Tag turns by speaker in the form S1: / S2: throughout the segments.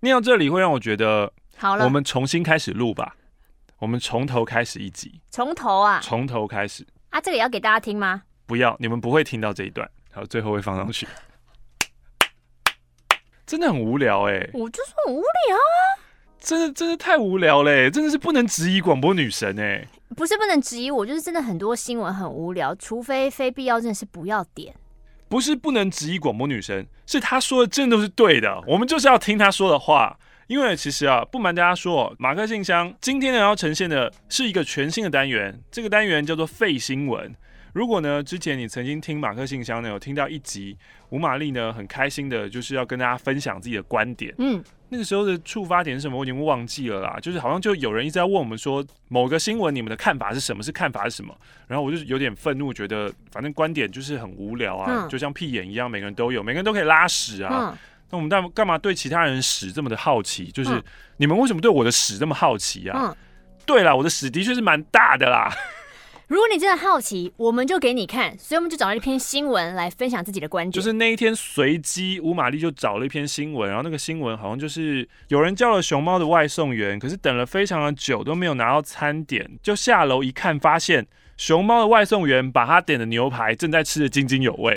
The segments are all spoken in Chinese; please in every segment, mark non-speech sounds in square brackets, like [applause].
S1: 念到这里会让我觉得，
S2: 好了，
S1: 我们重新开始录吧，我们从头开始一集，
S2: 从头啊，
S1: 从头开始
S2: 啊，这个也要给大家听吗？
S1: 不要，你们不会听到这一段，然后最后会放上去，真的很无聊哎、欸，
S2: 我就说很无聊啊。
S1: 真的真的太无聊嘞！真的是不能质疑广播女神哎。
S2: 不是不能质疑我，就是真的很多新闻很无聊，除非非必要，真的是不要点。
S1: 不是不能质疑广播女神，是她说的真的都是对的，我们就是要听她说的话。因为其实啊，不瞒大家说，马克信箱今天呢要呈现的是一个全新的单元，这个单元叫做废新闻。如果呢之前你曾经听马克信箱呢有听到一集，吴玛丽呢很开心的就是要跟大家分享自己的观点，嗯。那个时候的触发点是什么？我已经忘记了啦。就是好像就有人一直在问我们说，某个新闻你们的看法是什么？是看法是什么？然后我就有点愤怒，觉得反正观点就是很无聊啊，嗯、就像屁眼一样，每个人都有，每个人都可以拉屎啊。嗯、那我们干干嘛对其他人屎这么的好奇？就是、嗯、你们为什么对我的屎这么好奇啊？嗯、对啦，我的屎的确是蛮大的啦。
S2: 如果你真的好奇，我们就给你看，所以我们就找了一篇新闻来分享自己的观点。
S1: 就是那一天随机，吴玛丽就找了一篇新闻，然后那个新闻好像就是有人叫了熊猫的外送员，可是等了非常的久都没有拿到餐点，就下楼一看，发现熊猫的外送员把他点的牛排正在吃的津津有味。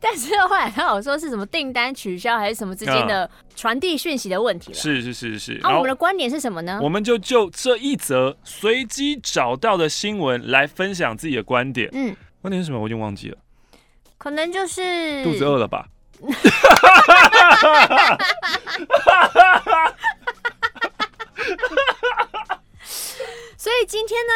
S2: 但是后来他有说是什么订单取消还是什么之间的传递讯息的问题了？
S1: 是是是是。
S2: 那我们的观点是什么呢？
S1: 我们就就这一则随机找到的新闻来分享自己的观点。嗯，观点是什么？我已经忘记了。
S2: 可能就是
S1: 肚子饿了吧。[laughs]
S2: 所以今天呢？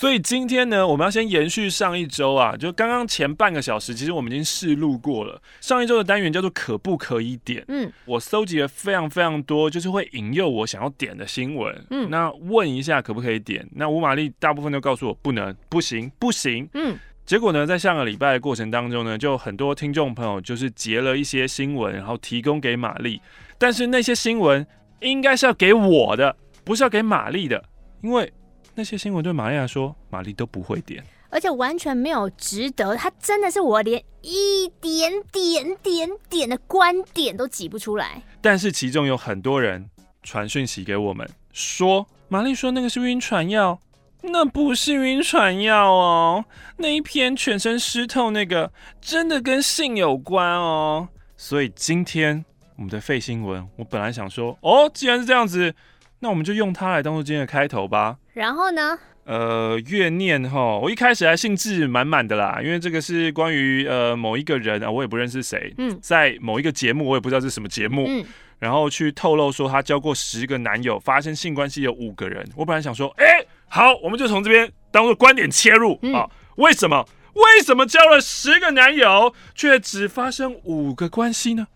S1: 所以今天呢，我们要先延续上一周啊，就刚刚前半个小时，其实我们已经试录过了。上一周的单元叫做“可不可以点”，嗯，我搜集了非常非常多，就是会引诱我想要点的新闻，嗯，那问一下可不可以点？那吴玛丽大部分都告诉我不能、不行、不行，嗯。结果呢，在上个礼拜的过程当中呢，就很多听众朋友就是截了一些新闻，然后提供给玛丽，但是那些新闻应该是要给我的，不是要给玛丽的，因为。那些新闻对玛丽来说，玛丽都不会点，
S2: 而且完全没有值得。他真的是我连一点点点点的观点都挤不出来。
S1: 但是其中有很多人传讯息给我们说，玛丽说那个是晕船药，那不是晕船药哦。那一篇全身湿透那个真的跟性有关哦。所以今天我们的废新闻，我本来想说，哦，既然是这样子。那我们就用它来当做今天的开头吧。
S2: 然后呢？
S1: 呃，怨念哈，我一开始还兴致满满的啦，因为这个是关于呃某一个人啊，我也不认识谁，嗯，在某一个节目，我也不知道是什么节目，嗯，然后去透露说他交过十个男友，发生性关系有五个人。我本来想说，哎、欸，好，我们就从这边当做观点切入、嗯、啊。为什么？为什么交了十个男友，却只发生五个关系呢？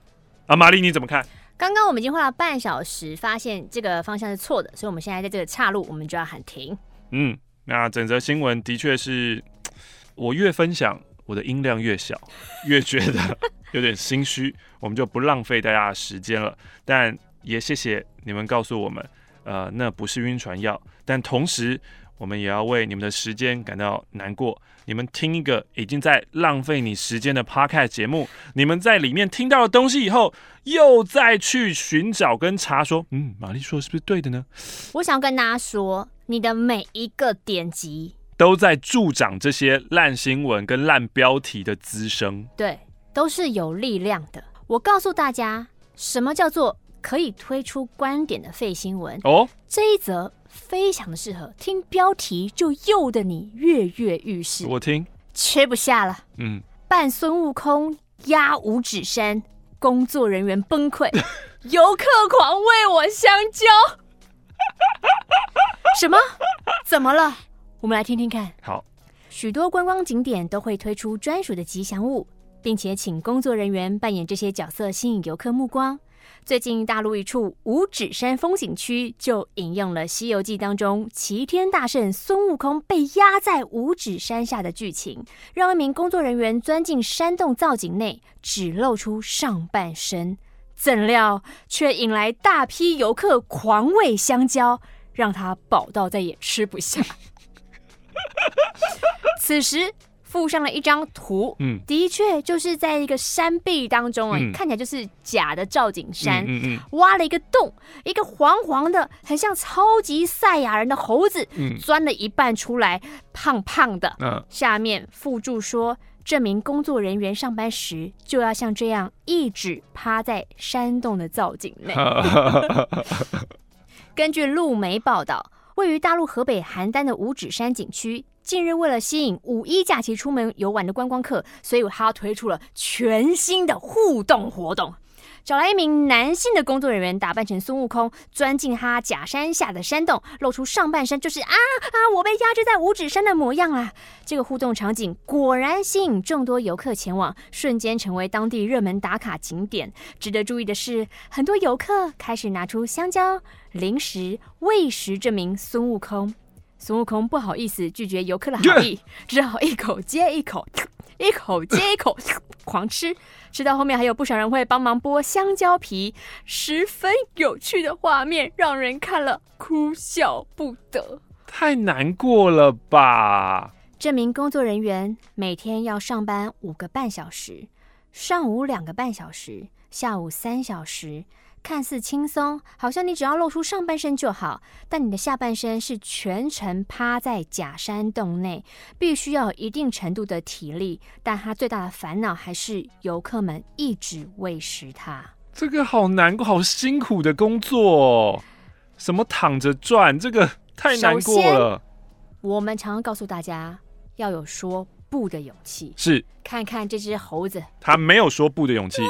S1: 啊，玛丽你怎么看？
S2: 刚刚我们已经花了半小时，发现这个方向是错的，所以我们现在在这个岔路，我们就要喊停。
S1: 嗯，那整则新闻的确是，我越分享我的音量越小，越觉得有点心虚，我们就不浪费大家的时间了。但也谢谢你们告诉我们，呃，那不是晕船药，但同时我们也要为你们的时间感到难过。你们听一个已经在浪费你时间的 Podcast 节目，你们在里面听到了东西以后，又再去寻找跟查说，嗯，玛丽说的是不是对的呢？
S2: 我想要跟大家说，你的每一个点击
S1: 都在助长这些烂新闻跟烂标题的滋生，
S2: 对，都是有力量的。我告诉大家，什么叫做可以推出观点的废新闻？哦，这一则。非常的适合听标题就诱得你跃跃欲试。
S1: 我听
S2: 吃不下了。嗯，扮孙悟空压五指山，工作人员崩溃，[laughs] 游客狂喂我香蕉。[laughs] 什么？怎么了？我们来听听看。
S1: 好，
S2: 许多观光景点都会推出专属的吉祥物，并且请工作人员扮演这些角色，吸引游客目光。最近，大陆一处五指山风景区就引用了《西游记》当中齐天大圣孙悟空被压在五指山下的剧情，让一名工作人员钻进山洞造景内，只露出上半身，怎料却引来大批游客狂喂香蕉，让他饱到再也吃不下。此时。附上了一张图，
S1: 嗯，
S2: 的确就是在一个山壁当中啊，
S1: 嗯、
S2: 看起来就是假的赵景山，
S1: 嗯嗯，
S2: 挖了一个洞，一个黄黄的，很像超级赛亚人的猴子，
S1: 嗯，
S2: 钻了一半出来，胖胖的，
S1: 嗯，下
S2: 面附注说，这名工作人员上班时就要像这样一直趴在山洞的造景内。[laughs] 根据路媒报道，位于大陆河北邯郸的五指山景区，近日为了吸引五一假期出门游玩的观光客，所以他推出了全新的互动活动。找来一名男性的工作人员，打扮成孙悟空，钻进他假山下的山洞，露出上半身，就是啊啊，我被压制在五指山的模样啊！这个互动场景果然吸引众多游客前往，瞬间成为当地热门打卡景点。值得注意的是，很多游客开始拿出香蕉、零食喂食这名孙悟空。孙悟空不好意思拒绝游客的好意，只好一口接一口。[laughs] 一口接一口 [laughs] 狂吃，吃到后面还有不少人会帮忙剥香蕉皮，十分有趣的画面，让人看了哭笑不得。
S1: 太难过了吧？
S2: 这名工作人员每天要上班五个半小时，上午两个半小时，下午三小时。看似轻松，好像你只要露出上半身就好，但你的下半身是全程趴在假山洞内，必须要有一定程度的体力。但他最大的烦恼还是游客们一直喂食他。
S1: 这个好难过、好辛苦的工作，什么躺着转，这个太难过了。
S2: 我们常常告诉大家要有说不的勇气，
S1: 是
S2: 看看这只猴子，
S1: 他没有说不的勇气。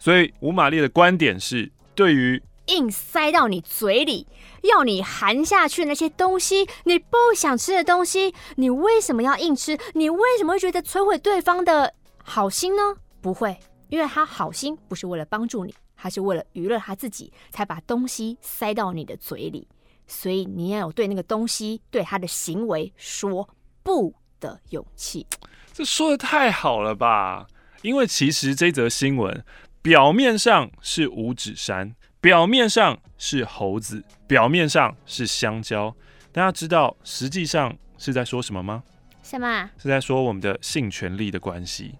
S1: 所以吴玛丽的观点是，对于
S2: 硬塞到你嘴里，要你含下去那些东西，你不想吃的东西，你为什么要硬吃？你为什么会觉得摧毁对方的好心呢？不会，因为他好心不是为了帮助你，他是为了娱乐他自己，才把东西塞到你的嘴里。所以你要有对那个东西、对他的行为说不的勇气。
S1: 这说的太好了吧？因为其实这则新闻。表面上是五指山，表面上是猴子，表面上是香蕉。大家知道实际上是在说什么吗？
S2: 什么？
S1: 是在说我们的性权利的关系。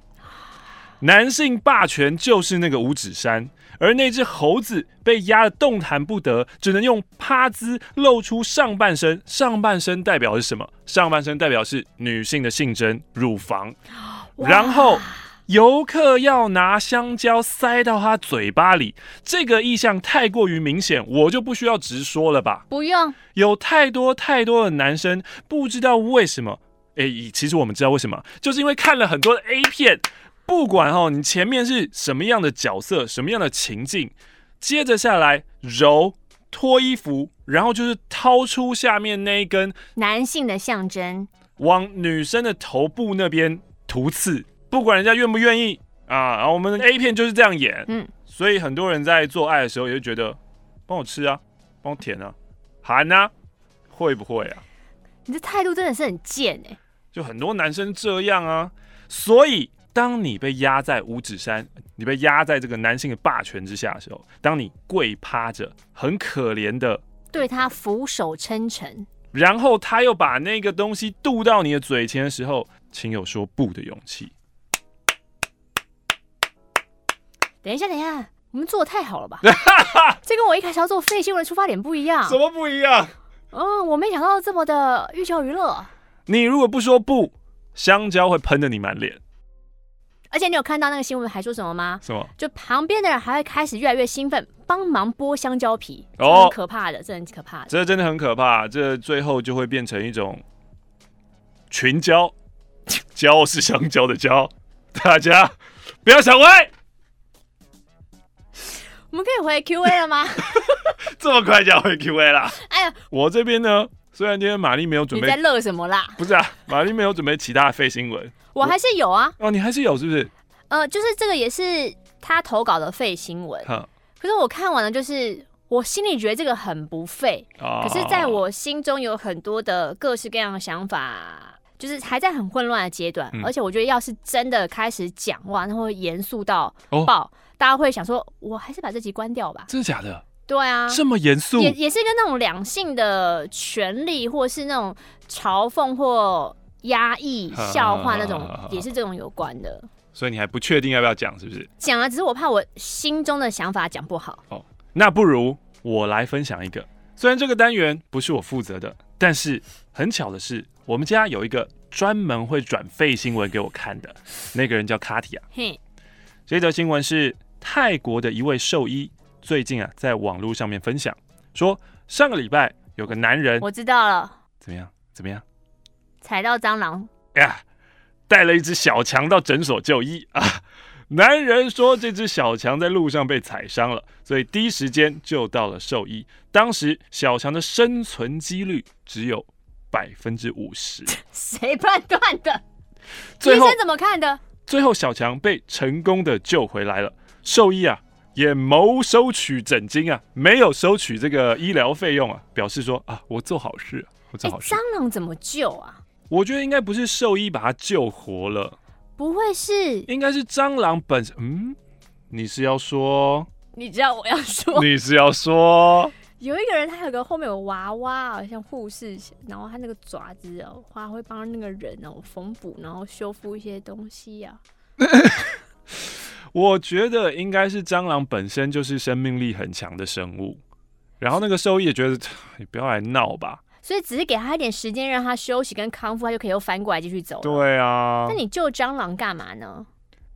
S1: 男性霸权就是那个五指山，而那只猴子被压得动弹不得，只能用趴姿露出上半身。上半身代表是什么？上半身代表是女性的性征，乳房。然后。游客要拿香蕉塞到他嘴巴里，这个意象太过于明显，我就不需要直说了吧？
S2: 不用，
S1: 有太多太多的男生不知道为什么，诶，其实我们知道为什么，就是因为看了很多的 A 片，不管哦，你前面是什么样的角色，什么样的情境，接着下来揉脱衣服，然后就是掏出下面那一根
S2: 男性的象征，
S1: 往女生的头部那边涂刺。不管人家愿不愿意啊，然后我们的 A 片就是这样演，嗯，所以很多人在做爱的时候也会觉得，帮我吃啊，帮我舔啊，喊啊，会不会啊？
S2: 你这态度真的是很贱哎！
S1: 就很多男生这样啊，所以当你被压在五指山，你被压在这个男性的霸权之下的时候，当你跪趴着，很可怜的
S2: 对他俯首称臣，
S1: 然后他又把那个东西渡到你的嘴前的时候，请有说不的勇气。
S2: 等一下，等一下，我们做的太好了吧？[laughs] 这跟我一开始要做废新闻的出发点不一样。
S1: 什么不一样？
S2: 嗯，我没想到这么的寓教于乐。
S1: 你如果不说不，香蕉会喷的你满脸。
S2: 而且你有看到那个新闻还说什么吗？
S1: 什么？就
S2: 旁边的人还会开始越来越兴奋，帮忙剥香蕉皮。哦，很可怕的，这很可怕的。
S1: 这真的很可怕，这最后就会变成一种群交，交是香蕉的交，大家不要想歪。
S2: 我们可以回 Q A 了吗？[laughs]
S1: 这么快就要回 Q A 了？
S2: 哎呀，
S1: 我这边呢，虽然今天玛丽没有准备，
S2: 你在乐什么啦？
S1: 不是啊，玛丽没有准备其他的废新闻，
S2: 我还是有啊。
S1: 哦，你还是有是不是？
S2: 呃，就是这个也是他投稿的废新闻。可是我看完了，就是我心里觉得这个很不废，哦，可是在我心中有很多的各式各样的想法，就是还在很混乱的阶段，嗯。而且我觉得要是真的开始讲话，那会严肃到爆。哦大家会想说，我还是把这集关掉吧？
S1: 真的假的？
S2: 对啊，
S1: 这么严肃，
S2: 也也是跟那种两性的权利，或是那种嘲讽或压抑笑话那种，也是这种有关的。
S1: 所以你还不确定要不要讲，是不是？
S2: 讲了，只是我怕我心中的想法讲不好。
S1: 哦，那不如我来分享一个。虽然这个单元不是我负责的，但是很巧的是，我们家有一个专门会转废新闻给我看的那个人叫卡提亚。嘿，这则新闻是泰国的一位兽医最近啊在网络上面分享，说上个礼拜有个男人，
S2: 我知道了，
S1: 怎么样？怎么样？
S2: 踩到蟑螂
S1: 呀！带了一只小强到诊所就医啊！[laughs] 男人说这只小强在路上被踩伤了，所以第一时间就到了兽医。当时小强的生存几率只有百分之五十。
S2: 谁判断的？医生怎么看的？
S1: 最后小强被成功的救回来了。兽医啊也没收取诊金啊，没有收取这个医疗费用啊，表示说啊我做好事，我做好事。
S2: 欸，蟑螂怎么救啊？
S1: 我觉得应该不是兽医把他救活了，
S2: 不会是，
S1: 应该是蟑螂本身。嗯，你是要说？
S2: 你知道我要说？
S1: 你是要说？
S2: 有一个人，他有个后面有娃娃，好像护士，然后他那个爪子哦，他会帮那个人哦缝补，然后修复一些东西呀、啊。[laughs]
S1: 我觉得应该是蟑螂本身就是生命力很强的生物，然后那个兽医也觉得 [sighs] 你不要来闹吧。
S2: 所以只是给他一点时间，让他休息跟康复，他就可以又翻过来继续走。
S1: 对啊，
S2: 那你救蟑螂干嘛呢？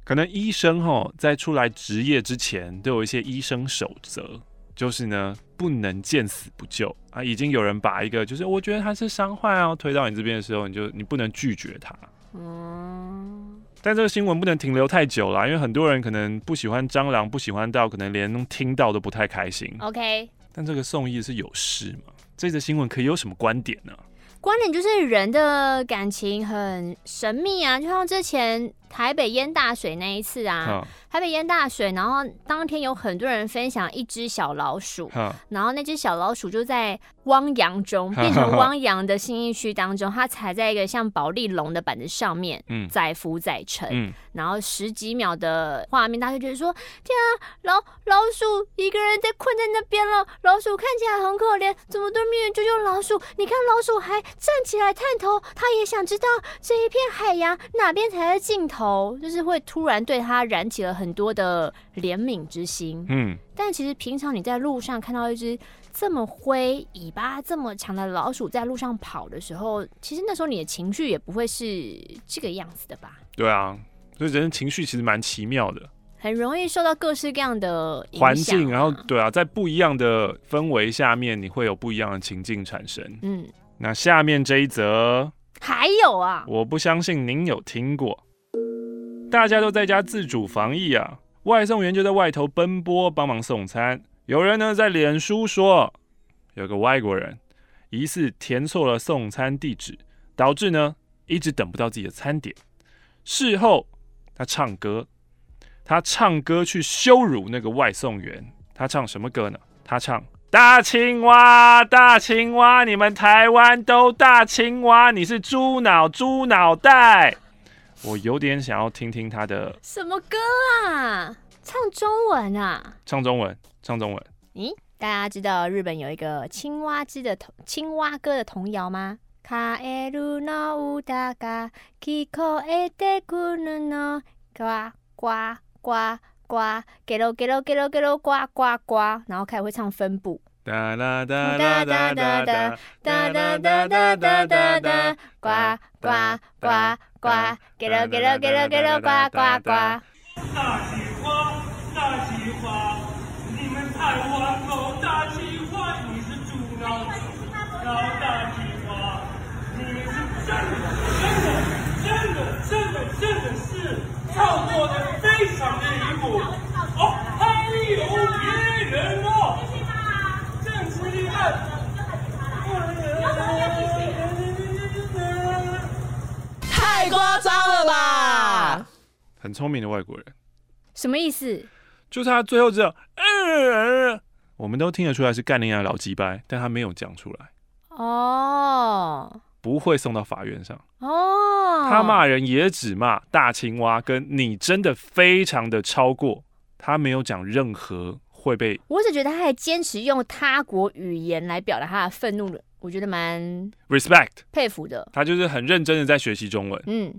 S1: 可能医生哈在出来执业之前都有一些医生守则，就是呢不能见死不救啊。已经有人把一个就是我觉得他是伤患啊推到你这边的时候，你就你不能拒绝他。嗯。但这个新闻不能停留太久了，因为很多人可能不喜欢蟑螂，不喜欢到可能连听到都不太开心。
S2: OK。
S1: 但这个送医是有事吗？这则新闻可以有什么观点呢？
S2: 观点就是人的感情很神秘啊，就像之前台北淹大水那一次啊。哦台北淹大水，然后当天有很多人分享一只小老鼠，然后那只小老鼠就在汪洋中变成汪洋的新义区当中，它踩在一个像保利龙的板子上面，载浮载沉，然后十几秒的画面，大家就觉得说：天啊，老老鼠一个人在困在那边了，老鼠看起来很可怜，怎么都没有人救救老鼠？你看老鼠还站起来探头，它也想知道这一片海洋哪边才是尽头，就是会突然对它燃起了很。很多的怜悯之心，嗯，但其实平常你在路上看到一只这么灰、尾巴这么长的老鼠在路上跑的时候，其实那时候你的情绪也不会是这个样子的吧？
S1: 对啊，所以人的情绪其实蛮奇妙的，
S2: 很容易受到各式各样的
S1: 环境，然后对啊，在不一样的氛围下面，你会有不一样的情境产生。嗯，那下面这一则
S2: 还有啊，
S1: 我不相信您有听过。大家都在家自主防疫啊，外送员就在外头奔波帮忙送餐。有人呢在脸书说，有个外国人疑似填错了送餐地址，导致呢一直等不到自己的餐点。事后他唱歌，他唱歌去羞辱那个外送员。他唱什么歌呢？他唱大青蛙，大青蛙，你们台湾都大青蛙，你是猪脑，猪脑袋。我有点想要听听他的
S2: 什么歌啊？唱中文啊？
S1: 唱中文，唱中文。
S2: 咦，大家知道日本有一个青蛙之的童青蛙歌的童谣吗？卡埃鲁诺乌达嘎，基科埃德库鲁诺，呱呱呱呱，给喽给喽给喽给喽呱呱呱，然后开始会唱分部。哒哒哒哒哒哒哒哒哒哒哒哒哒哒，呱呱呱呱，给了给了给了给了呱呱呱。大青蛙，大青蛙，你们台湾狗大青蛙，你是猪脑，脑大青蛙，你是真的真的真的真的真的是操作的非常的离谱哦，还有别人哦。
S3: 太夸张了吧！
S1: 很聪明的外国人，
S2: 什么意思？
S1: 就是他最后这样，嗯，我们都听得出来是干尼亚老鸡掰，但他没有讲出来。哦，不会送到法院上。哦，他骂人也只骂大青蛙，跟你真的非常的超过，他没有讲任何。会被，
S2: 我只觉得他还坚持用他国语言来表达他的愤怒的，我觉得蛮
S1: respect
S2: 佩服的。
S1: 他就是很认真的在学习中文。
S2: 嗯，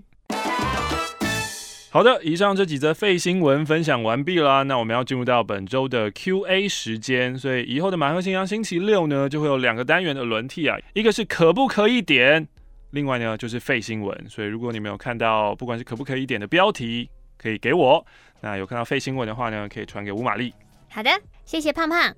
S1: 好的，以上这几则废新闻分享完毕啦。那我们要进入到本周的 Q&A 时间，所以以后的马克信箱星期六呢，就会有两个单元的轮替啊，一个是可不可以点，另外呢就是废新闻。所以如果你没有看到，不管是可不可以点的标题，可以给我；那有看到废新闻的话呢，可以传给吴玛丽。
S2: 好的，谢谢胖胖。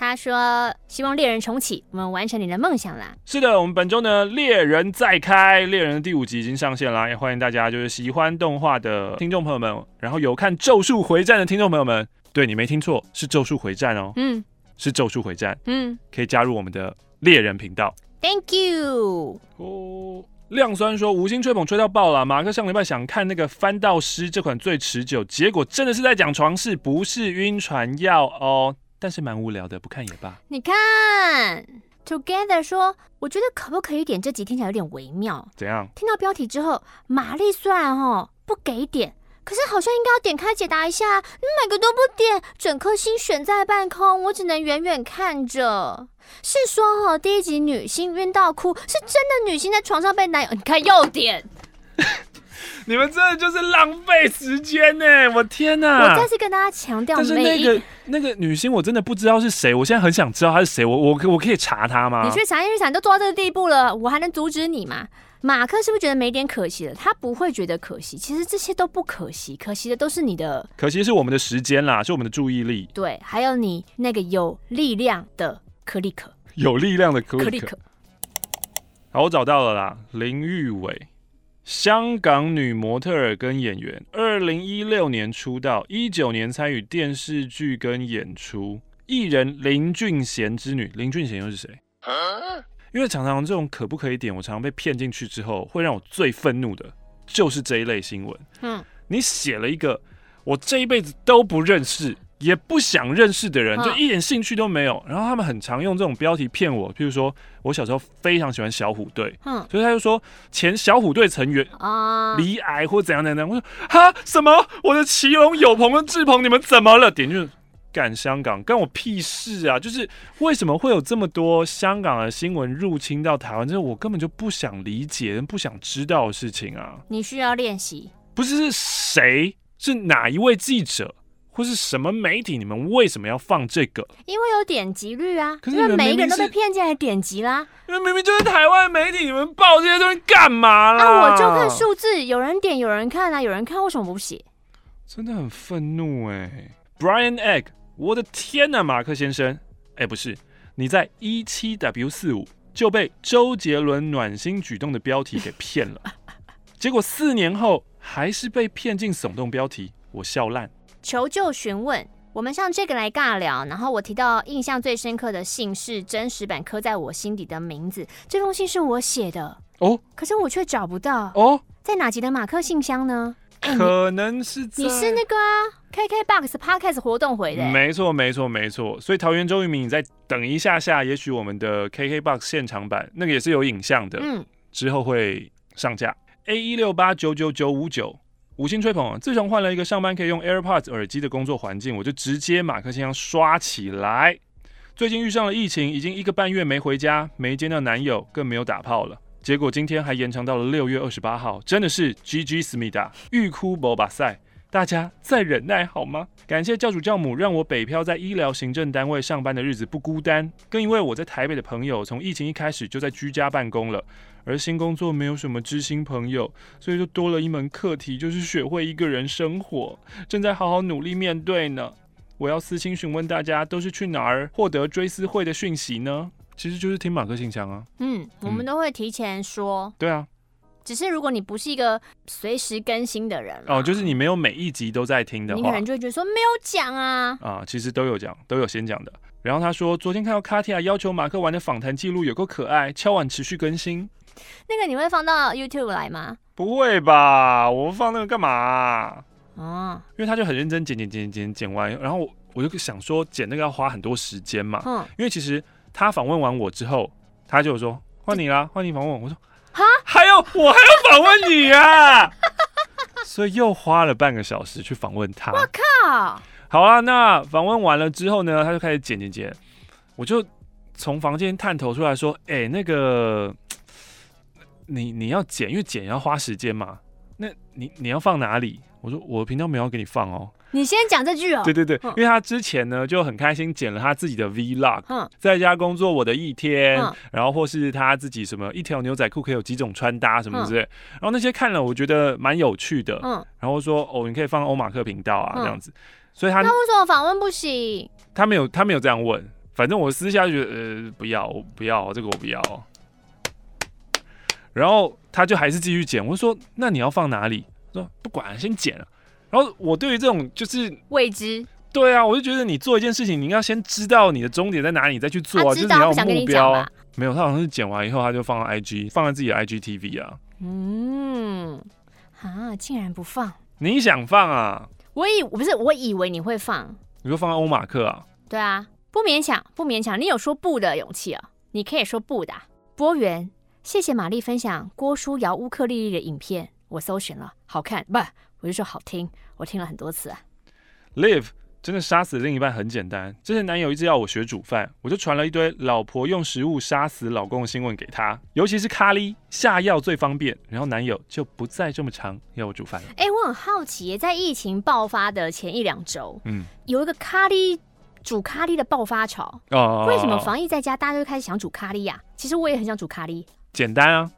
S2: 他说：“希望猎人重启，我们完成你的梦想啦。”
S1: 是的，我们本周呢，猎人再开，猎人的第五集已经上线啦，也欢迎大家就是喜欢动画的听众朋友们，然后有看《咒术回战》的听众朋友们，对，你没听错，是《咒术回战》哦，嗯，是《咒术回战》，嗯，可以加入我们的猎人频道。
S2: Thank you。
S1: 哦，亮酸说五星吹捧吹到爆了，马克上礼拜想看那个《翻道师》这款最持久，结果真的是在讲床事，不是晕船药哦。但是蛮无聊的，不看也罢。
S2: 你看，Together 说，我觉得可不可以点？这集听起来有点微妙。
S1: 怎样？
S2: 听到标题之后，玛丽虽然哦不给点，可是好像应该要点开解答一下。你每个都不点，整颗心悬在半空，我只能远远看着。是说哦，第一集女星晕到哭，是真的女星在床上被男友，你看又点。[laughs] [laughs]
S1: 你们真的就是浪费时间呢！我天哪！
S2: 我再次跟大家强调，
S1: 但是那个那个女星我真的不知道是谁，我现在很想知道她是谁。我我我可以查她吗？
S2: 你去查，因为查，你都做到这个地步了，我还能阻止你吗？马克是不是觉得没点可惜了？他不会觉得可惜，其实这些都不可惜，可惜的都是你的，
S1: 可惜是我们的时间啦，是我们的注意力。
S2: 对，还有你那个有力量的克利克，
S1: 有力量的克利克。好，我找到了啦，林玉伟。香港女模特儿跟演员，二零一六年出道，一九年参与电视剧跟演出。艺人林俊贤之女，林俊贤又是谁？因为常常这种可不可以点，我常常被骗进去之后，会让我最愤怒的就是这一类新闻。嗯，你写了一个我这一辈子都不认识。也不想认识的人，就一点兴趣都没有。然后他们很常用这种标题骗我，譬如说我小时候非常喜欢小虎队，嗯，所以他就说前小虎队成员啊离癌或怎样怎样。我说哈什么？我的奇龙、有朋跟志鹏，你们怎么了？点就赶香港，干我屁事啊！就是为什么会有这么多香港的新闻入侵到台湾？这是我根本就不想理解、不想知道的事情啊！
S2: 你需要练习，
S1: 不是是谁？是哪一位记者？或是什么媒体？你们为什么要放这个？
S2: 因为有点击率啊！可是因为每一个人都被骗进来点击啦。
S1: 因为明明就是台湾媒体，你们报这些东西干嘛啦？
S2: 啊，我就看数字，有人点，有人看啊，有人看，为什么不写？
S1: 真的很愤怒哎！Brian Egg，我的天呐，马克先生，哎，不是，你在一七 W 四五就被周杰伦暖心举动的标题给骗了，[laughs] 结果四年后还是被骗进耸动标题，我笑烂。
S2: 求救询问，我们上这个来尬聊。然后我提到印象最深刻的信是真实版刻在我心底的名字。这封信是我写的哦，可是我却找不到哦，在哪集的马克信箱呢？
S1: 可能是在
S2: 你是那个啊，KKBOX Podcast 活动回的。
S1: 没错，没错，没错。所以桃园周渝民，你再等一下下，也许我们的 KKBOX 现场版那个也是有影像的，嗯，之后会上架。A 一六八九九九五九。五星吹捧！自从换了一个上班可以用 AirPods 耳机的工作环境，我就直接马克信箱刷起来。最近遇上了疫情，已经一个半月没回家，没见到男友，更没有打炮了。结果今天还延长到了六月二十八号，真的是 GG 思密达，欲哭无巴塞。大家再忍耐好吗？感谢教主教母，让我北漂在医疗行政单位上班的日子不孤单。更因为我在台北的朋友，从疫情一开始就在居家办公了。而新工作没有什么知心朋友，所以就多了一门课题，就是学会一个人生活。正在好好努力面对呢。我要私信询问大家，都是去哪儿获得追思会的讯息呢？其实就是听马克信箱啊。
S2: 嗯，我们都会提前说。嗯、
S1: 对啊。
S2: 只是如果你不是一个随时更新的人，
S1: 哦，就是你没有每一集都在听的话，
S2: 你可能就会觉得说没有讲啊。
S1: 啊，其实都有讲，都有先讲的。然后他说，昨天看到卡提亚要求马克玩的访谈记录有够可爱，敲碗持续更新。
S2: 那个你会放到 YouTube 来吗？
S1: 不会吧，我放那个干嘛啊？哦，因为他就很认真剪剪剪剪剪完，然后我就想说剪那个要花很多时间嘛。嗯，因为其实他访问完我之后，他就说换你啦，换你访问。我说哈，还有我还要访问你啊，[laughs] 所以又花了半个小时去访问他。
S2: 我靠！
S1: 好啊，那访问完了之后呢，他就开始剪剪剪，我就。从房间探头出来说：“哎、欸，那个，你你要剪，因为剪要花时间嘛。那你你要放哪里？”我说：“我的频道没有给你放哦。”
S2: 你先讲这句哦。
S1: 对对对，因为他之前呢就很开心剪了他自己的 Vlog，嗯，在家工作我的一天，嗯，然后或是他自己什么一条牛仔裤可以有几种穿搭什么之类，嗯，然后那些看了我觉得蛮有趣的，嗯，然后说哦，你可以放欧马克频道啊，嗯，这样子，所以他
S2: 那为什么访问不行？
S1: 他没有他没有这样问，反正我私下就觉得呃不要我不要这个我不要，然后他就还是继续剪，我就说那你要放哪里？说不管先剪了。然后我对于这种就是
S2: 未知，
S1: 对啊，我就觉得你做一件事情，你应该先知道你的终点在哪里，你再去做啊，就是你要有目标啊。没有，他好像是剪完以后他就放到 IG，放在自己的 IGTV 啊。
S2: 嗯，啊，竟然不放？
S1: 你想放啊？
S2: 我以我不是，我以为你会放。
S1: 你说放在欧马克啊？
S2: 对啊，不勉强，不勉强。你有说不的勇气啊？你可以说不的。波源，谢谢玛丽分享郭书瑶乌克丽丽的影片，我搜寻了，好看不？我就说好听，我听了很多次啊。
S1: Live 真的杀死另一半很简单。之前男友一直要我学煮饭，我就传了一堆老婆用食物杀死老公的新闻给他，尤其是咖喱下药最方便。然后男友就不再这么常要我煮饭了。
S2: 哎、欸，我很好奇，在疫情爆发的前一两周，嗯，有一个咖喱煮咖喱的爆发潮。哦。为什么防疫在家，大家都开始想煮咖喱呀、啊？其实我也很想煮咖喱。
S1: 简单啊，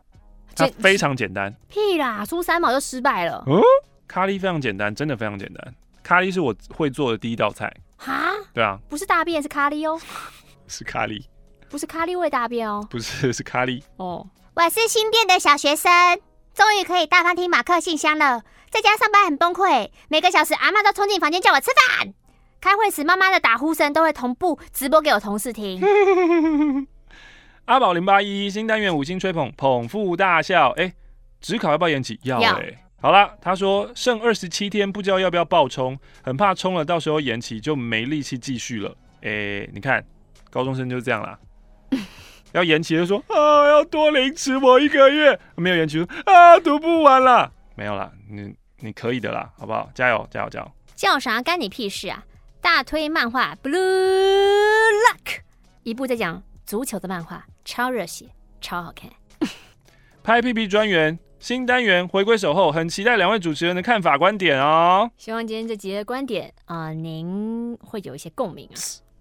S1: 它非常简单。
S2: 屁啦，输三毛就失败了。
S1: 嗯。咖喱非常简单，真的非常简单。咖喱是我会做的第一道菜。
S2: 哈？
S1: 对啊，
S2: 不是大便，是咖喱哦。[laughs]
S1: 是咖喱，
S2: 不是咖喱味大便哦。
S1: 不是，是咖喱。
S2: 哦，我是新店的小学生，终于可以大方听马克信箱了。在家上班很崩溃，每个小时阿妈都冲进房间叫我吃饭。开会时妈妈的打呼声都会同步直播给我同事听。[laughs]
S1: 阿宝零八一新单元五星吹捧捧腹大笑。哎，只考要不要延期？要哎。好了，他说剩二十七天，不知道要不要爆冲，很怕冲了，到时候延期就没力气继续了。哎、欸，你看，高中生就是这样啦，[laughs] 要延期就说啊，要多凌迟我一个月，没有延期说啊，读不完啦，没有啦，你你可以的啦，好不好？加油，加油，加油！
S2: 叫啥干你屁事啊！大推漫画《Blue Luck》，一部在讲足球的漫画，超热血，超好看。
S1: 拍屁屁专员。新单元回归守候，很期待两位主持人的看法观点哦。
S2: 希望今天这集的观点啊、呃，您会有一些共鸣啊。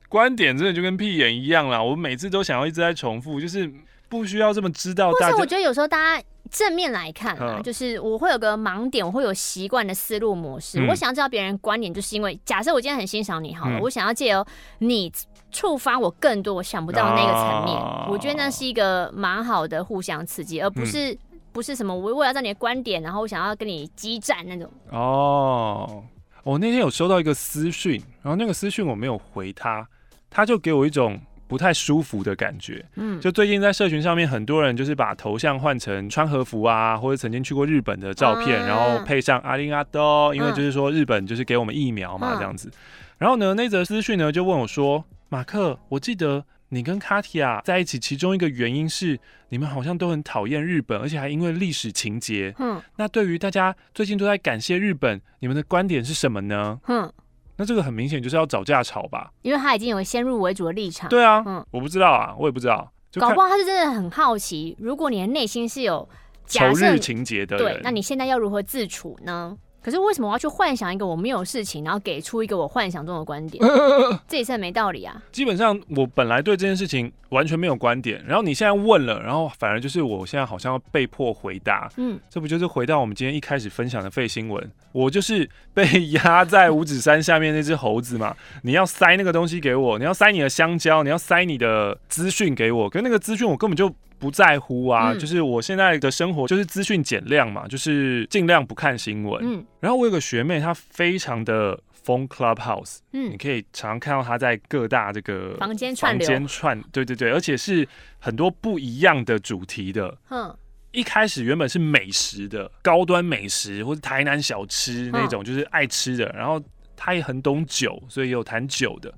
S1: 观点真的就跟屁眼一样啦，我每次都想要一直在重复，就是不需要这么知道大家。
S2: 但是我觉得有时候大家正面来看啊，就是我会有个盲点，我会有习惯的思路模式。嗯、我想要知道别人观点，就是因为假设我今天很欣赏你好了，嗯、我想要借由你触发我更多我想不到的那个层面。哦、我觉得那是一个蛮好的互相刺激，而不是、嗯。不是什么我我要知道你的观点，然后我想要跟你激战那种。
S1: 哦，我那天有收到一个私讯，然后那个私讯我没有回他，他就给我一种不太舒服的感觉。嗯，就最近在社群上面，很多人就是把头像换成穿和服啊，或者曾经去过日本的照片，嗯、然后配上阿里阿多，因为就是说日本就是给我们疫苗嘛，这样子。嗯、然后呢，那则私讯呢就问我说：“马克，我记得。”你跟卡提亚在一起，其中一个原因是你们好像都很讨厌日本，而且还因为历史情节。嗯，那对于大家最近都在感谢日本，你们的观点是什么呢？嗯，那这个很明显就是要找架吵吧？
S2: 因为他已经有先入为主的立场。
S1: 对啊，嗯，我不知道啊，我也不知道。
S2: 搞不好他是真的很好奇，如果你的内心是有
S1: 仇日情节的，
S2: 对，那你现在要如何自处呢？可是为什么我要去幻想一个我没有事情，然后给出一个我幻想中的观点？[laughs] 这也是很没道理啊！
S1: 基本上我本来对这件事情完全没有观点，然后你现在问了，然后反而就是我现在好像要被迫回答。嗯，这不就是回到我们今天一开始分享的废新闻？我就是被压在五指山下面那只猴子嘛！你要塞那个东西给我，你要塞你的香蕉，你要塞你的资讯给我，可是那个资讯我根本就。不在乎啊，嗯、就是我现在的生活就是资讯减量嘛，就是尽量不看新闻。嗯，然后我有个学妹，她非常的疯 Clubhouse，嗯，你可以常常看到她在各大这个
S2: 房间串
S1: 房间串，对对对，而且是很多不一样的主题的。嗯，一开始原本是美食的，高端美食或者台南小吃那种，就是爱吃的。嗯、然后她也很懂酒，所以也有谈酒的。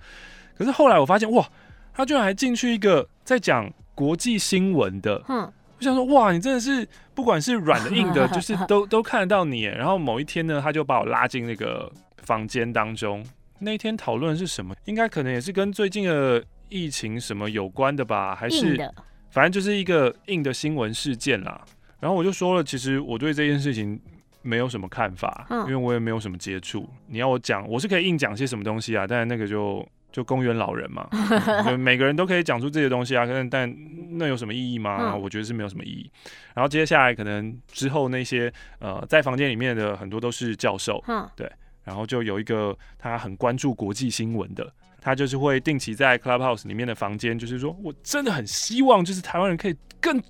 S1: 可是后来我发现，哇，她居然还进去一个在讲。国际新闻的，嗯，我想说，哇，你真的是不管是软的硬的，[laughs] 就是都都看得到你。然后某一天呢，他就把我拉进那个房间当中。那一天讨论是什么？应该可能也是跟最近的疫情什么有关的吧，还是反正就是一个硬的新闻事件啦。然后我就说了，其实我对这件事情没有什么看法，
S2: 嗯、
S1: 因为我也没有什么接触。你要我讲，我是可以硬讲些什么东西啊，但是那个就就公园老人嘛，[laughs] 就每个人都可以讲出这些东西啊，但但那有什么意义吗？嗯、我觉得是没有什么意义。然后接下来可能之后那些呃在房间里面的很多都是教授，
S2: 嗯、
S1: 对，然后就有一个他很关注国际新闻的，他就是会定期在 Clubhouse 里面的房间，就是说我真的很希望就是台湾人可以更。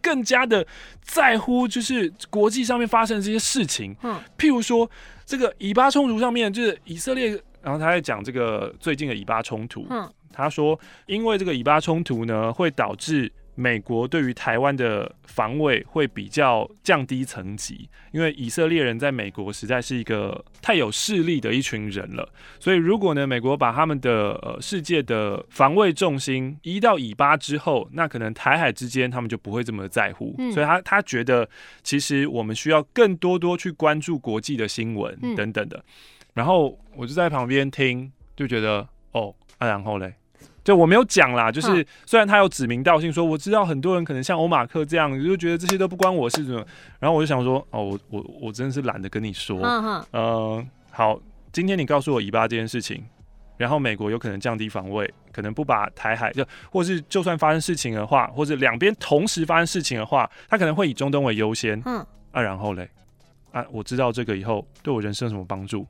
S1: 更加的在乎，就是国际上面发生的这些事情，
S2: 嗯，
S1: 譬如说这个以巴冲突上面，就是以色列，然后他在讲这个最近的以巴冲突，
S2: 嗯，
S1: 他说因为这个以巴冲突呢，会导致。美国对于台湾的防卫会比较降低层级，因为以色列人在美国实在是一个太有势力的一群人了。所以如果呢，美国把他们的呃世界的防卫重心移到以巴之后，那可能台海之间他们就不会这么在乎。
S2: 嗯、
S1: 所以他他觉得其实我们需要更多多去关注国际的新闻等等的。嗯、然后我就在旁边听，就觉得哦，啊、然后嘞。对，我没有讲啦，就是虽然他有指名道姓说，我知道很多人可能像欧马克这样，就觉得这些都不关我事什么，然后我就想说，哦，我我我真的是懒得跟你说，嗯呃，好，今天你告诉我以巴这件事情，然后美国有可能降低防卫，可能不把台海就，或是就算发生事情的话，或者两边同时发生事情的话，他可能会以中东为优先，嗯，啊，然后嘞，啊，我知道这个以后对我人生有什么帮助？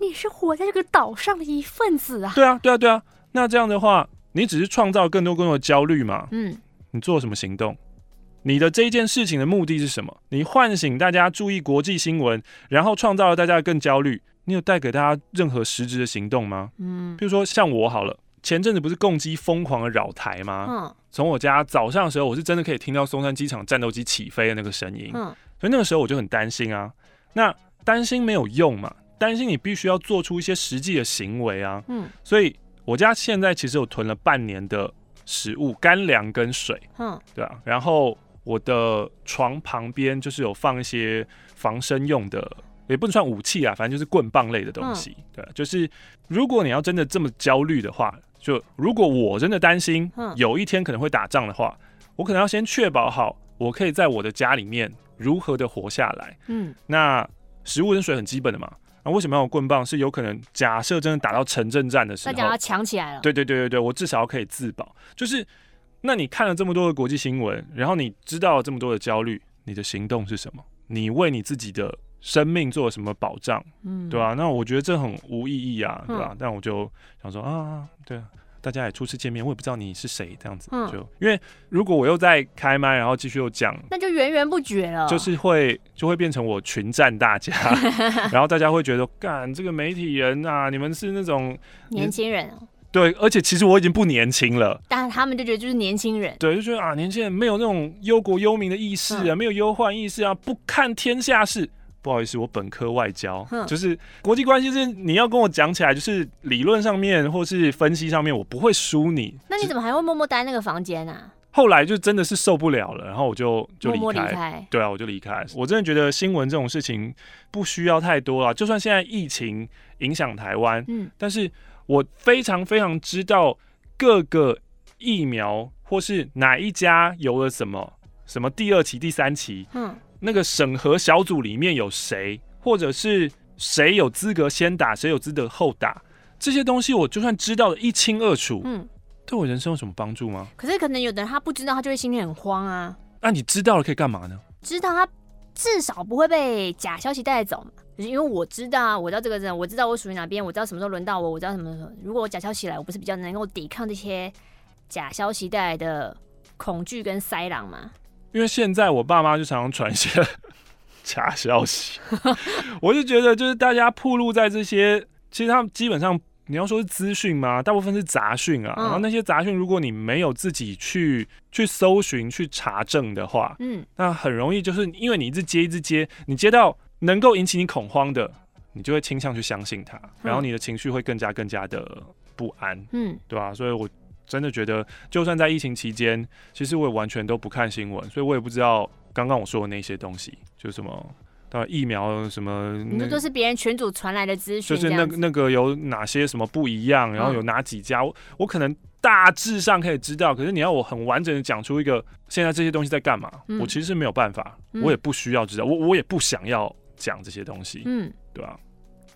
S2: 你是活在这个岛上的一份子啊，
S1: 对啊，对啊，对啊。那这样的话，你只是创造更多更多的焦虑嘛？
S2: 嗯，
S1: 你做什么行动？你的这一件事情的目的是什么？你唤醒大家注意国际新闻，然后创造了大家更焦虑。你有带给大家任何实质的行动吗？
S2: 嗯，
S1: 比如说像我好了，前阵子不是共机疯狂的扰台吗？
S2: 嗯，
S1: 从我家早上的时候，我是真的可以听到松山机场战斗机起飞的那个声音。
S2: 嗯，
S1: 所以那个时候我就很担心啊。那担心没有用嘛？担心你必须要做出一些实际的行为啊。
S2: 嗯，
S1: 所以。我家现在其实有囤了半年的食物、干粮跟水，
S2: 嗯，
S1: 对啊。然后我的床旁边就是有放一些防身用的，也不能算武器啊，反正就是棍棒类的东西，对啊。就是如果你要真的这么焦虑的话，就如果我真的担心有一天可能会打仗的话，我可能要先确保好我可以在我的家里面如何的活下来。
S2: 嗯，
S1: 那食物跟水很基本的嘛。那、啊、为什么要有棍棒？是有可能假设真的打到城镇战的时候，
S2: 大家要抢起来了。
S1: 对对对对对，我至少可以自保。就是，那你看了这么多的国际新闻，然后你知道了这么多的焦虑，你的行动是什么？你为你自己的生命做了什么保障？嗯，对吧、啊？那我觉得这很无意义啊，对吧、啊？嗯、但我就想说啊，对啊。大家也初次见面，我也不知道你是谁，这样子、嗯、就因为如果我又在开麦，然后继续又讲，
S2: 那就源源不绝了，
S1: 就是会就会变成我群战大家，[laughs] 然后大家会觉得，干这个媒体人啊，你们是那种
S2: 年轻人，
S1: 对，而且其实我已经不年轻了，
S2: 但他们就觉得就是年轻人，
S1: 对，就觉得啊，年轻人没有那种忧国忧民的意识啊，嗯、没有忧患意识啊，不看天下事。不好意思，我本科外交，
S2: 哼
S1: 就是国际关系是你要跟我讲起来，就是理论上面或是分析上面，我不会输你。
S2: 那你怎么还会默默待那个房间呢、啊？
S1: 后来就真的是受不了了，然后我就就离开。
S2: 默默离开。
S1: 对啊，我就离开。我真的觉得新闻这种事情不需要太多了，就算现在疫情影响台湾，
S2: 嗯，
S1: 但是我非常非常知道各个疫苗或是哪一家有了什么什么第二期、第三期，
S2: 嗯。
S1: 那个审核小组里面有谁，或者是谁有资格先打，谁有资格后打，这些东西我就算知道的一清二楚，
S2: 嗯，对
S1: 我人生有什么帮助吗？
S2: 可是可能有的人他不知道，他就会心里很慌啊。
S1: 那、啊、你知道了可以干嘛呢？
S2: 知道他至少不会被假消息带走嘛，就是因为我知道啊，我知道这个人，我知道我属于哪边，我知道什么时候轮到我，我知道什么时候。如果我假消息来，我不是比较能够抵抗这些假消息带来的恐惧跟塞狼吗？
S1: 因为现在我爸妈就常常传一些 [laughs] 假消息，我就觉得就是大家暴露在这些，其实他们基本上你要说是资讯嘛？大部分是杂讯啊。然后那些杂讯，如果你没有自己去去搜寻、去查证的话，
S2: 嗯，
S1: 那很容易就是因为你一直接一直接，你接到能够引起你恐慌的，你就会倾向去相信它，然后你的情绪会更加更加的不安，
S2: 嗯，
S1: 对吧？所以我。真的觉得，就算在疫情期间，其实我也完全都不看新闻，所以我也不知道刚刚我说的那些东西，就什么到疫苗什么，
S2: 你说都是别人群主传来的资讯，
S1: 就是那那个有哪些什么不一样，然后有哪几家，我我可能大致上可以知道，可是你要我很完整的讲出一个现在这些东西在干嘛，我其实是没有办法，我也不需要知道，我我也不想要讲这些东西，嗯，对吧？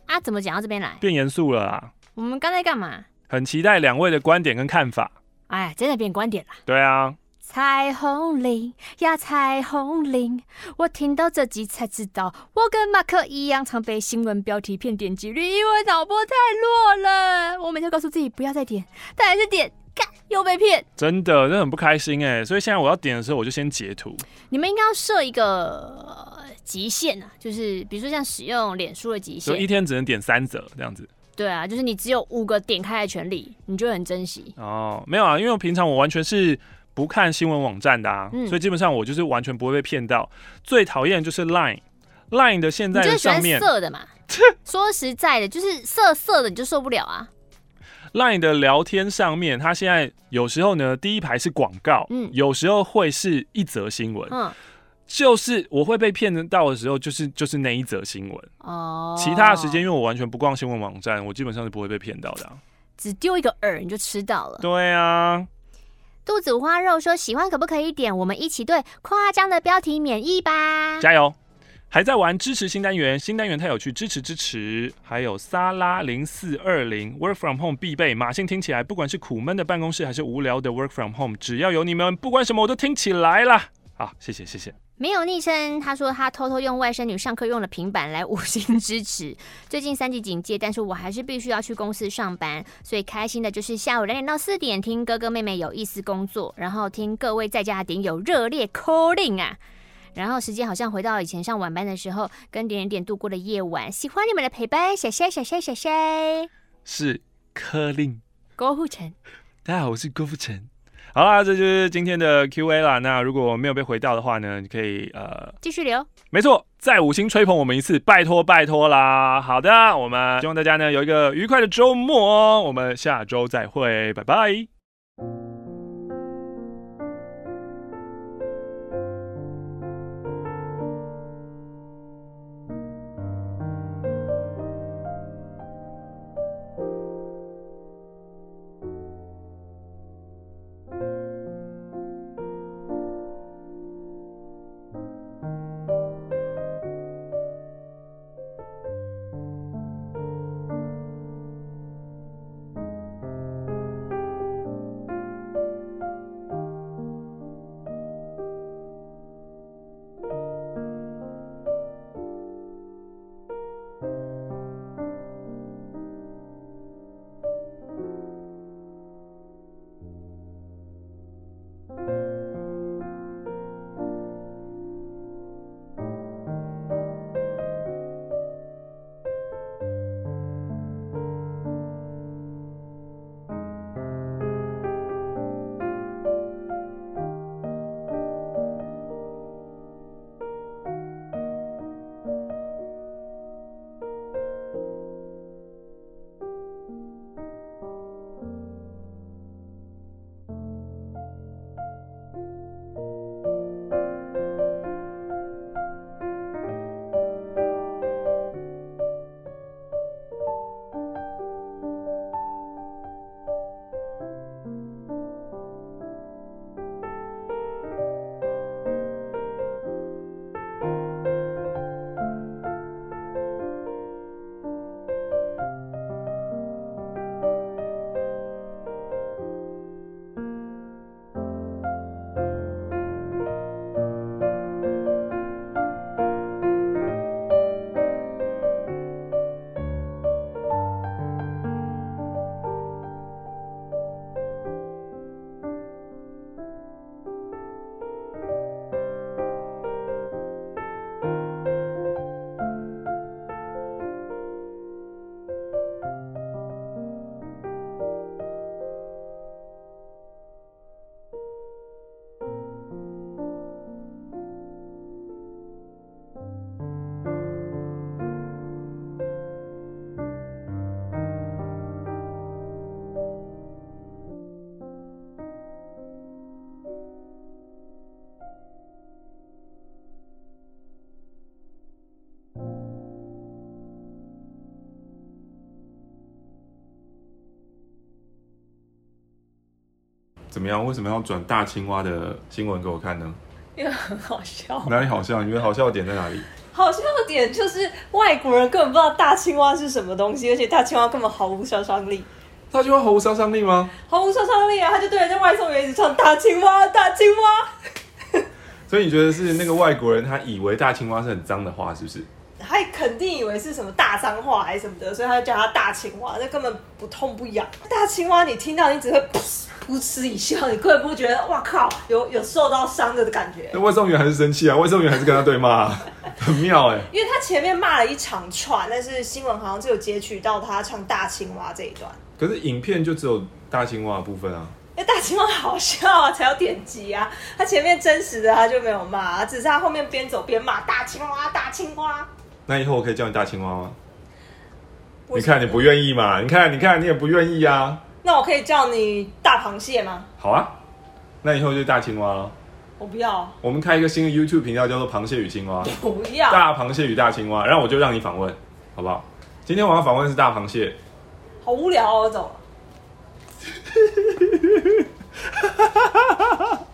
S2: 啊，怎么讲到这边来？
S1: 变严肃了啦！
S2: 我们刚才干嘛？
S1: 很期待两位的观点跟看法。
S2: 哎，真的变观点了。
S1: 对啊。
S2: 彩虹铃呀，彩虹铃，我听到这集才知道，我跟马克一样常被新闻标题骗点击率，因为脑波太弱了。我每天告诉自己不要再点，但还是点，干又被骗。
S1: 真的，真的很不开心哎。所以现在我要点的时候，我就先截图。
S2: 你们应该要设一个极限啊，就是比如说像使用脸书的极限，
S1: 就一天只能点三折这样子。
S2: 对啊，就是你只有五个点开的权利，你就很珍惜。
S1: 哦，没有啊，因为我平常我完全是。不看新闻网站的啊，嗯、所以基本上我就是完全不会被骗到。最讨厌就是 Line，Line 的现在的上面
S2: 色的嘛。[laughs] 说实在的，就是色色的你就受不了啊。
S1: Line 的聊天上面，它现在有时候呢，第一排是广告，嗯，有时候会是一则新闻，嗯，就是我会被骗得到的时候，就是就是那一则新闻哦。其他的时间，因为我完全不逛新闻网站，我基本上是不会被骗到的、啊。
S2: 只丢一个饵你就吃到了。
S1: 对啊。
S2: 肚子五花肉说：“喜欢可不可以点？我们一起对夸张的标题免疫吧！
S1: 加油！还在玩支持新单元，新单元太有趣，支持支持！还有萨拉零四二零 Work from Home 必备，马信听起来，不管是苦闷的办公室还是无聊的 Work from Home，只要有你们，不管什么我都听起来了。好，谢谢谢谢。”
S2: 没有昵称，他说他偷偷用外甥女上课用的平板来五星支持。[laughs] 最近三级警戒，但是我还是必须要去公司上班，所以开心的就是下午两点到四点听哥哥妹妹有意思工作，然后听各位在家的点友热烈 calling 啊，然后时间好像回到以前上晚班的时候，跟点点点度过的夜晚，喜欢你们的陪伴，谢谢谢谢谢谢。
S1: 是 calling
S2: 郭富城，
S1: 大家好，我是郭富城。好啦，这就是今天的 Q&A 啦。那如果没有被回到的话呢，你可以呃
S2: 继续留。
S1: 没错，再五星吹捧我们一次，拜托拜托啦。好的，我们希望大家呢有一个愉快的周末哦。我们下周再会，拜拜。么样？为什么要转大青蛙的新闻给我看呢？
S4: 因为很好笑。
S1: 哪里好笑？你觉得好笑的点在哪里？
S4: 好笑的点就是外国人根本不知道大青蛙是什么东西，而且大青蛙根本毫无杀伤力。
S1: 大青蛙毫无杀伤力吗？
S4: 毫无杀伤力啊！他就对着那外送员一直唱大青蛙，大青蛙。[laughs]
S1: 所以你觉得是那个外国人他以为大青蛙是很脏的话，是不是？
S4: 他肯定以为是什么大脏话还是什么的，所以他就叫他大青蛙，那根本不痛不痒。大青蛙你听到你只会噗噗嗤一笑，你根本不会觉得哇靠有有受到伤的感觉。
S1: 那外送员还是生气啊？外送员还是跟他对骂啊，很妙哎。
S4: 因为他前面骂了一长串，但是新闻好像只有截取到他唱大青蛙这一段。
S1: 可是影片就只有大青蛙的部分啊。
S4: 因为大青蛙好笑啊，才有点击啊。他前面真实的他就没有骂，只是他后面边走边骂大青蛙，大青蛙。
S1: 那以后我可以叫你大青蛙吗？你看你不愿意嘛？你看，你看，你也不愿意啊。
S4: 那我可以叫你大螃蟹吗？
S1: 好啊，那以后就大青蛙了。
S4: 我不要。
S1: 我们开一个新的 YouTube 频道，叫做《螃蟹与青蛙》。
S4: 不要。
S1: 大螃蟹与大青蛙，然后我就让你访问，好不好？今天我要访问是大螃蟹。
S4: 好无聊哦，我走了。[laughs]